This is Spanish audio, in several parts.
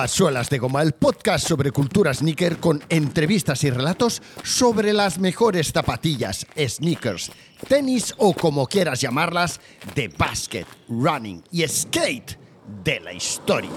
A Suelas de Goma, el podcast sobre cultura sneaker con entrevistas y relatos sobre las mejores zapatillas, sneakers, tenis o como quieras llamarlas, de basket, running y skate de la historia.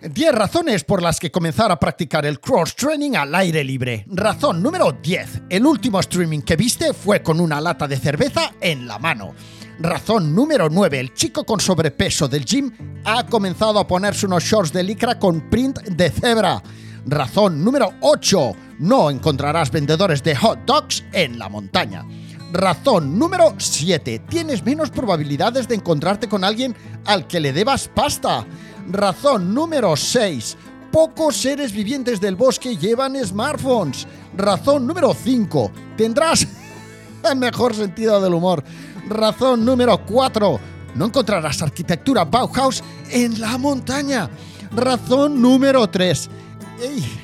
10 razones por las que comenzar a practicar el cross-training al aire libre. Razón número 10. El último streaming que viste fue con una lata de cerveza en la mano. Razón número 9. El chico con sobrepeso del gym ha comenzado a ponerse unos shorts de licra con print de cebra. Razón número 8. No encontrarás vendedores de hot dogs en la montaña. Razón número 7. Tienes menos probabilidades de encontrarte con alguien al que le debas pasta. Razón número 6. Pocos seres vivientes del bosque llevan smartphones. Razón número 5. Tendrás el mejor sentido del humor. Razón número 4. No encontrarás arquitectura Bauhaus en la montaña. Razón número 3.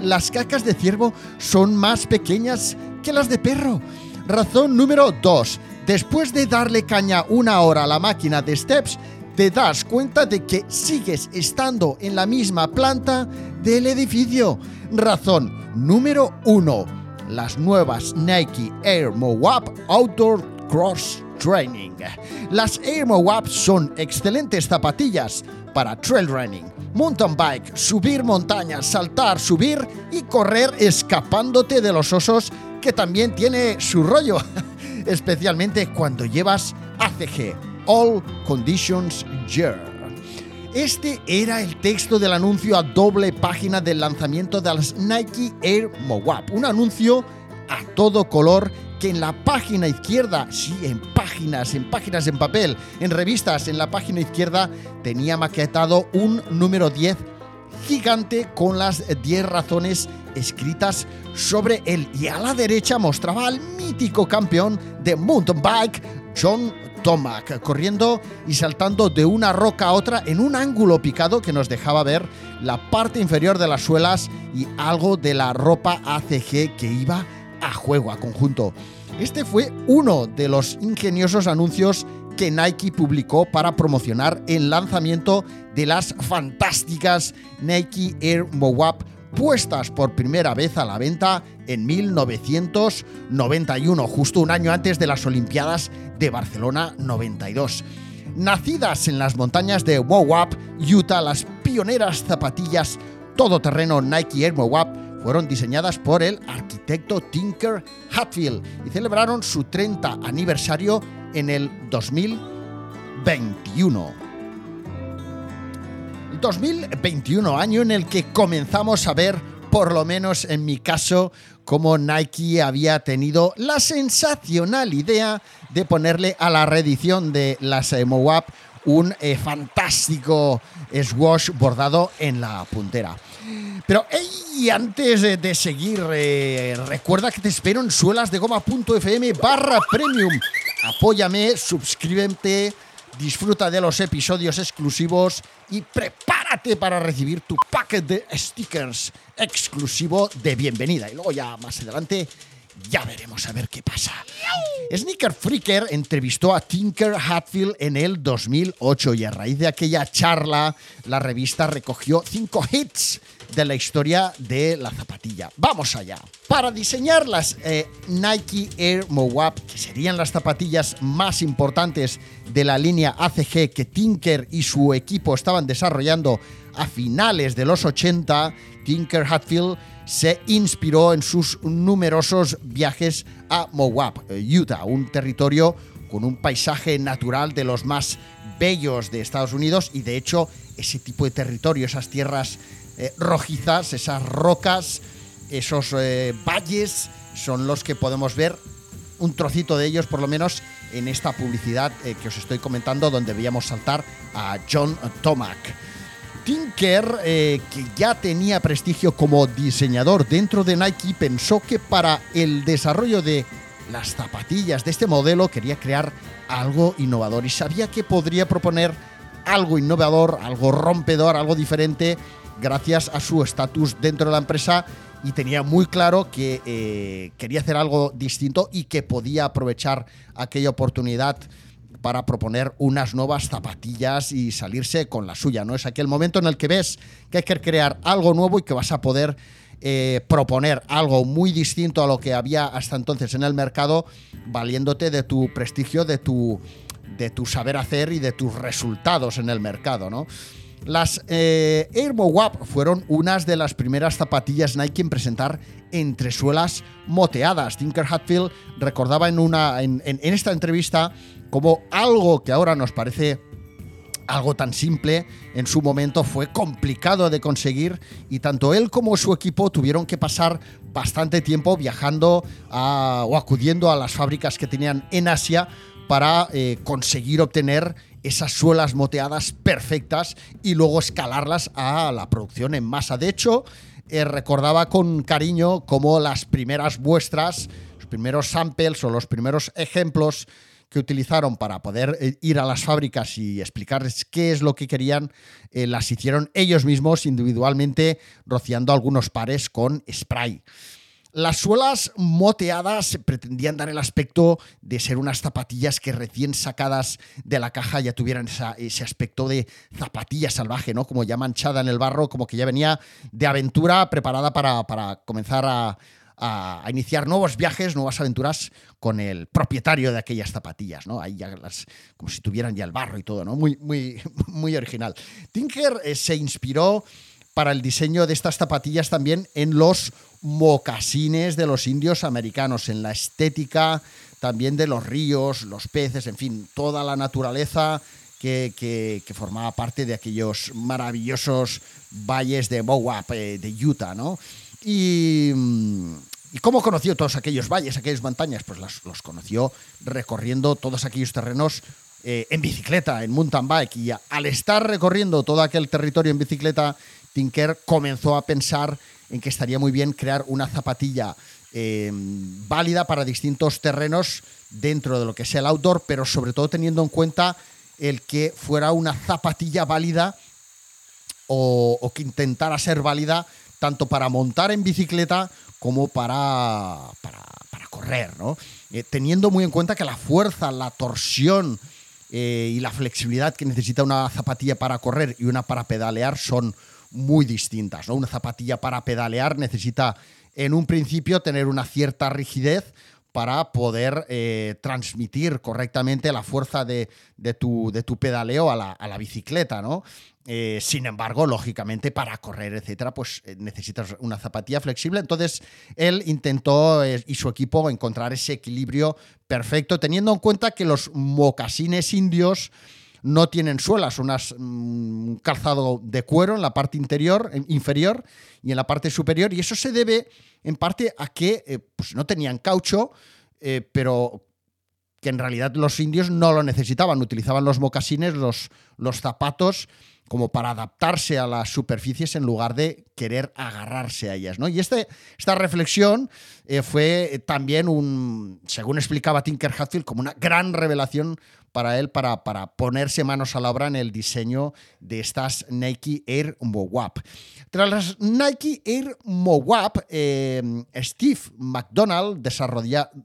las cacas de ciervo son más pequeñas que las de perro. Razón número 2. Después de darle caña una hora a la máquina de steps, te das cuenta de que sigues estando en la misma planta del edificio. Razón número 1. Las nuevas Nike Air Moab Outdoor Cross Training. Las Air Moab son excelentes zapatillas para trail running, mountain bike, subir montañas, saltar, subir y correr escapándote de los osos, que también tiene su rollo, especialmente cuando llevas ACG, All Conditions Gear. Este era el texto del anuncio a doble página del lanzamiento de las Nike Air Moab, un anuncio a todo color en la página izquierda, sí, en páginas, en páginas en papel, en revistas, en la página izquierda tenía maquetado un número 10 gigante con las 10 razones escritas sobre él. Y a la derecha mostraba al mítico campeón de mountain bike, John Tomac, corriendo y saltando de una roca a otra en un ángulo picado que nos dejaba ver la parte inferior de las suelas y algo de la ropa ACG que iba a juego, a conjunto. Este fue uno de los ingeniosos anuncios que Nike publicó para promocionar el lanzamiento de las fantásticas Nike Air Moab puestas por primera vez a la venta en 1991, justo un año antes de las Olimpiadas de Barcelona 92. Nacidas en las montañas de Moab, Utah, las pioneras zapatillas todoterreno Nike Air Moab fueron diseñadas por el arquitecto Tinker Hatfield y celebraron su 30 aniversario en el 2021. 2021, año en el que comenzamos a ver, por lo menos en mi caso, cómo Nike había tenido la sensacional idea de ponerle a la reedición de las Moab un eh, fantástico swash bordado en la puntera. Pero hey, antes de, seguir, eh, recuerda que te espero en suelasdegoma.fm barra premium. Apóyame, suscríbete, disfruta de los episodios exclusivos y prepárate para recibir tu paquete de stickers exclusivo de bienvenida. Y luego ya más adelante ya veremos a ver qué pasa. Sneaker Freaker entrevistó a Tinker Hatfield en el 2008 y a raíz de aquella charla la revista recogió cinco hits de la historia de la zapatilla. Vamos allá. Para diseñar las eh, Nike Air Moab, que serían las zapatillas más importantes de la línea ACG que Tinker y su equipo estaban desarrollando a finales de los 80, Tinker Hatfield se inspiró en sus numerosos viajes a Moab, Utah, un territorio con un paisaje natural de los más bellos de Estados Unidos y de hecho ese tipo de territorio, esas tierras eh, rojizas, esas rocas, esos eh, valles son los que podemos ver un trocito de ellos por lo menos en esta publicidad eh, que os estoy comentando donde veíamos saltar a John Tomac. Tinker, eh, que ya tenía prestigio como diseñador dentro de Nike, pensó que para el desarrollo de las zapatillas de este modelo quería crear algo innovador y sabía que podría proponer algo innovador, algo rompedor, algo diferente gracias a su estatus dentro de la empresa y tenía muy claro que eh, quería hacer algo distinto y que podía aprovechar aquella oportunidad para proponer unas nuevas zapatillas y salirse con la suya, ¿no? Es aquel momento en el que ves que hay que crear algo nuevo y que vas a poder eh, proponer algo muy distinto a lo que había hasta entonces en el mercado, valiéndote de tu prestigio, de tu, de tu saber hacer y de tus resultados en el mercado, ¿no? Las eh, fueron unas de las primeras zapatillas Nike en presentar entresuelas moteadas. Tinker Hatfield recordaba en, una, en, esta entrevista como algo que ahora nos parece algo tan simple en su momento fue complicado de conseguir y tanto él como su equipo tuvieron que pasar bastante tiempo viajando o acudiendo a las fábricas que tenían en Asia para eh, conseguir obtener esas suelas moteadas perfectas y luego escalarlas a la producción en masa. De hecho, eh, recordaba con cariño como las primeras muestras, los primeros samples o los primeros ejemplos que utilizaron para poder eh, ir a las fábricas y explicarles qué es lo que querían, eh, las hicieron ellos mismos individualmente, rociando algunos pares con spray. Las suelas moteadas pretendían dar el aspecto de ser unas zapatillas que recién sacadas de la caja ya tuvieran ese aspecto de zapatilla salvaje, ¿no? Como ya manchada en el barro, como que ya venía de aventura preparada para, para comenzar a, iniciar nuevos viajes, nuevas aventuras con el propietario de aquellas zapatillas, ¿no? Ahí ya las, como si tuvieran ya el barro y todo, ¿no? Muy, muy, muy original. Tinker eh, se inspiró para el diseño de estas zapatillas también en los mocasines de los indios americanos, en la estética también de los ríos, los peces, en fin, toda la naturaleza que, formaba parte de aquellos maravillosos valles de Moab, eh, de Utah, ¿no? Y, ¿Y cómo conoció todos aquellos valles, aquellas montañas? Pues los, conoció recorriendo todos aquellos terrenos eh, en bicicleta, en mountain bike. Y al estar recorriendo todo aquel territorio en bicicleta Tinker comenzó a pensar en que estaría muy bien crear una zapatilla eh, válida para distintos terrenos dentro de lo que sea el outdoor, pero sobre todo teniendo en cuenta el que fuera una zapatilla válida o, que intentara ser válida tanto para montar en bicicleta como para, para, correr, eh, teniendo muy en cuenta que la fuerza, la torsión eh, y la flexibilidad que necesita una zapatilla para correr y una para pedalear son muy distintas. ¿no? Una zapatilla para pedalear necesita en un principio tener una cierta rigidez para poder eh, transmitir correctamente la fuerza de, tu, de tu, pedaleo a la, bicicleta, ¿no? Eh, sin embargo, lógicamente, para correr, etcétera, pues eh, necesitas una zapatilla flexible. Entonces, él intentó y su equipo encontrar ese equilibrio perfecto, teniendo en cuenta que los mocasines indios no tienen suelas, unas, un mm, calzado de cuero en la parte interior, inferior y en la parte superior, y eso se debe en parte a que eh, pues no tenían caucho, eh, pero que en realidad los indios no lo necesitaban, utilizaban los mocasines, los, los zapatos, como para adaptarse a las superficies en lugar de querer agarrarse a ellas. ¿no? Y este, esta reflexión eh, fue también un, según explicaba Tinker Hatfield, como una gran revelación para él para, para ponerse manos a la obra en el diseño de estas Nike Air Mowap. Tras las Nike Air Mowap, eh, Steve McDonald,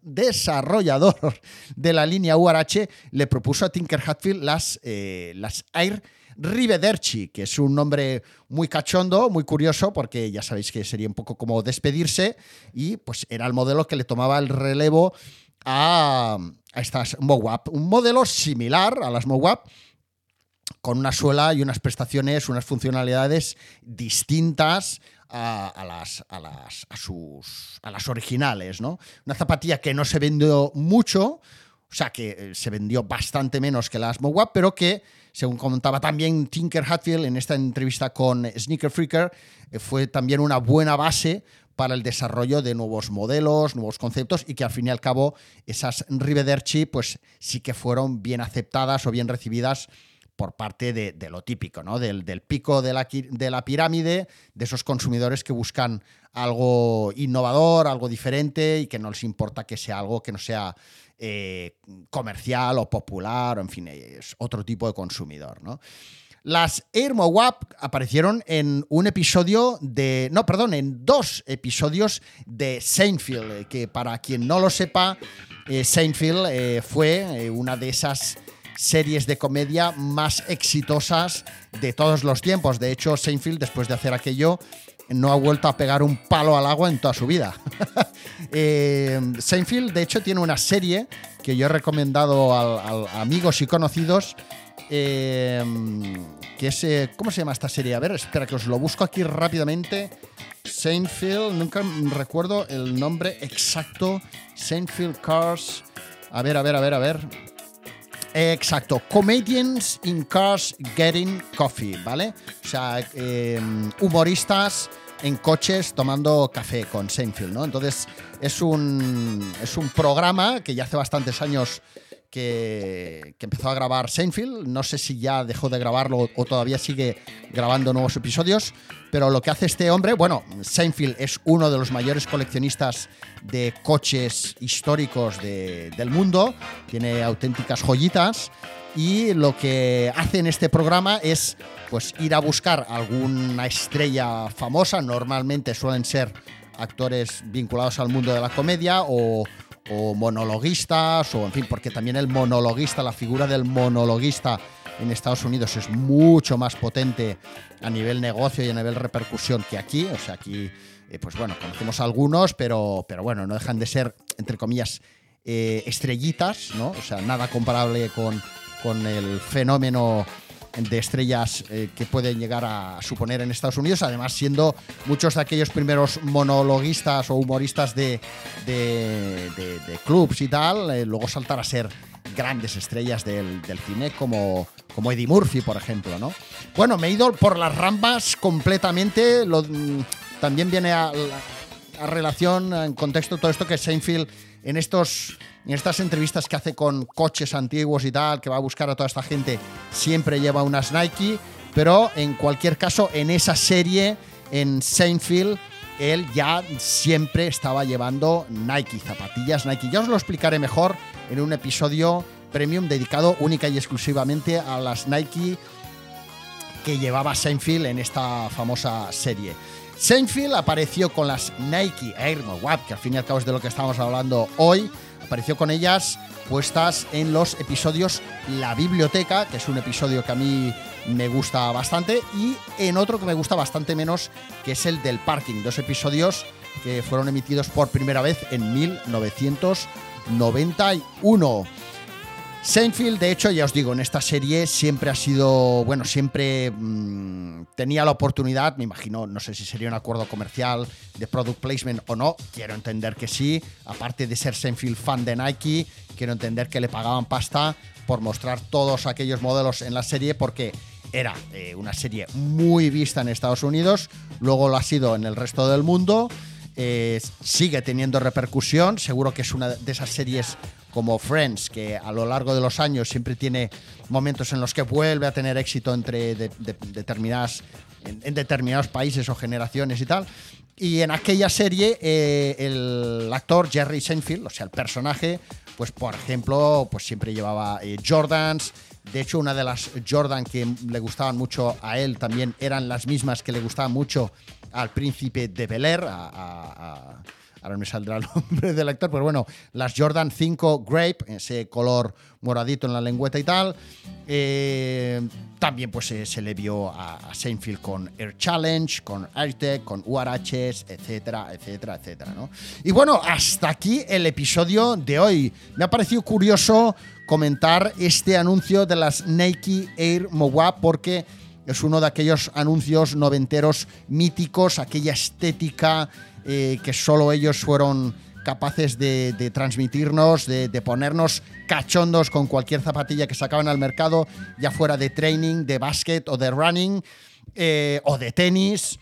desarrollador de la línea URH, le propuso a Tinker Hatfield las, eh, las Air Rivederci, que es un nombre muy cachondo, muy curioso, porque ya sabéis que sería un poco como despedirse, y pues era el modelo que le tomaba el relevo a, a estas MOWAP. Un modelo similar a las MOWAP, con una suela y unas prestaciones, unas funcionalidades distintas a, las, a, las, a, sus, a las originales. ¿no? Una zapatilla que no se vendió mucho, o sea que eh, se vendió bastante menos que las MOWAP, pero que, según comentaba también Tinker Hatfield en esta entrevista con Sneaker Freaker, eh, fue también una buena base para el desarrollo de nuevos modelos, nuevos conceptos y que al fin y al cabo esas Rivederci pues sí que fueron bien aceptadas o bien recibidas por parte de, lo típico, ¿no? Del, pico de la, de la, pirámide, de esos consumidores que buscan algo innovador, algo diferente y que no les importa que sea algo que no sea eh, comercial o popular, o en fin, es otro tipo de consumidor, ¿no? Las Air Mowap aparecieron en un episodio de. No, perdón, en dos episodios de Seinfeld. Eh, que para quien no lo sepa, eh, Seinfeld fue una de esas series de comedia más exitosas de todos los tiempos. De hecho, Seinfeld, después de hacer aquello, no ha vuelto a pegar un palo al agua en toda su vida. eh, Seinfeld, de hecho, tiene una serie que yo he recomendado a, amigos y conocidos. Eh, que es, eh, ¿Cómo se llama esta serie? A ver, espera que os lo busco aquí rápidamente. Seinfeld, nunca recuerdo el nombre exacto. Seinfeld Cars. A ver, a ver, a ver, a ver. Exacto, Comedians in Cars Getting Coffee, ¿vale? O sea, em, humoristas en coches tomando café con Seinfeld, ¿no? Entonces es un, es un programa que ya hace bastantes años que, empezó a grabar Seinfeld. No sé si ya dejó de grabarlo o todavía sigue grabando nuevos episodios, pero lo que hace este hombre, bueno, Seinfeld es uno de los mayores coleccionistas de coches históricos del mundo, tiene auténticas joyitas y lo que hace en este programa es pues ir a buscar alguna estrella famosa, normalmente suelen ser actores vinculados al mundo de la comedia o, o monologuistas, o en fin, porque también el monologuista, la figura del monologuista en Estados Unidos es mucho más potente a nivel negocio y a nivel repercusión que aquí. O sea, aquí, eh, pues bueno, conocemos algunos, pero, pero bueno, no dejan de ser, entre comillas, eh, estrellitas, ¿no? O sea, nada comparable con, con el fenómeno de estrellas eh, que pueden llegar a suponer en Estados Unidos, además siendo muchos de aquellos primeros monologuistas o humoristas de, de, clubs y tal, eh, luego saltar a ser grandes estrellas del, cine como, como Eddie Murphy, por ejemplo, ¿no? Bueno, me he ido por las ramas completamente, mm, también viene a, a relación, en contexto, todo esto que Seinfeld en estos en estas entrevistas que hace con coches antiguos y tal, que va a buscar a toda esta gente, siempre lleva unas Nike, pero en cualquier caso, en esa serie, en Seinfeld, él ya siempre estaba llevando Nike, zapatillas Nike. Ya os lo explicaré mejor en un episodio premium dedicado única y exclusivamente a las Nike que llevaba Seinfeld en esta famosa serie. Seinfeld apareció con las Nike Air Moab, que al fin y al cabo es de lo que estamos hablando hoy, apareció con ellas puestas en los episodios La Biblioteca, que es un episodio que a mí me gusta bastante, y en otro que me gusta bastante menos, que es el del parking. Dos episodios que fueron emitidos por primera vez en 1991. Seinfeld, de hecho, ya os digo, en esta serie siempre ha sido, bueno, siempre mm, tenía la oportunidad, me imagino, no sé si sería un acuerdo comercial de product placement o no, quiero entender que sí, aparte de ser Seinfeld fan de Nike, quiero entender que le pagaban pasta por mostrar todos aquellos modelos en la serie porque era eh, una serie muy vista en Estados Unidos, luego lo ha sido en el resto del mundo. Eh, sigue teniendo repercusión, seguro que es una de esas series como Friends, que a lo largo de los años siempre tiene momentos en los que vuelve a tener éxito entre determinadas, en, determinados países o generaciones y tal. Y en aquella serie, eh, el actor Jerry Seinfeld, o sea, el personaje, pues por ejemplo, pues siempre llevaba eh, Jordans. De hecho, una de las Jordan que le gustaban mucho a él también eran las mismas que le gustaban mucho al príncipe de Bel Air, a ahora me saldrá el nombre del actor, pero bueno, las Jordan 5 Grape, ese color moradito en la lengüeta y tal. Eh, también pues se le vio a, Seinfeld con Air Challenge, con AirTech, con URHs, etcétera, etcétera, etcétera. ¿no? Y bueno, hasta aquí el episodio de hoy. Me ha parecido curioso comentar este anuncio de las Nike Air Mowa porque es uno de aquellos anuncios noventeros míticos, aquella estética que solo ellos fueron capaces de, transmitirnos, de, ponernos cachondos con cualquier zapatilla que sacaban al mercado, ya fuera de training, de básquet o de running eh, o de tenis.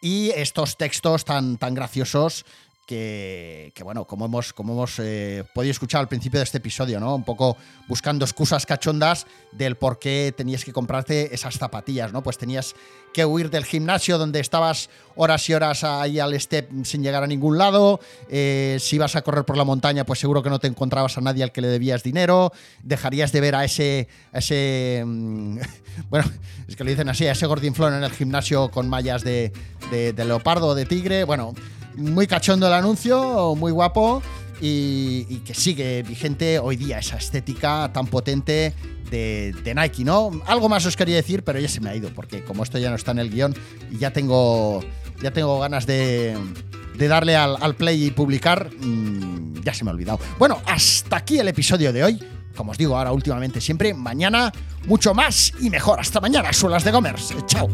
Y estos textos tan, tan graciosos que, bueno, como hemos, como hemos eh, podido escuchar al principio de este episodio, ¿no? Un poco buscando excusas cachondas del por qué tenías que comprarte esas zapatillas, ¿no? Pues tenías que huir del gimnasio donde estabas horas y horas ahí al step sin llegar a ningún lado. Eh, si ibas a correr por la montaña, pues seguro que no te encontrabas a nadie al que le debías dinero. Dejarías de ver a ese. ese mm, bueno, es que lo dicen así, a ese gordinflón en el gimnasio con mallas de, de, de leopardo o de tigre. Bueno muy cachondo el anuncio, muy guapo. y, que sigue vigente hoy día esa estética tan potente de, Nike, ¿no? Algo más os quería decir, pero ya se me ha ido, porque como esto ya no está en el guion ya tengo, ya tengo ganas de, darle al, play y publicar, mm, ya se me ha olvidado. Bueno, hasta aquí el episodio de hoy. Como os digo ahora últimamente siempre, mañana mucho más y mejor. Hasta mañana, suelas de Gomers. Chao.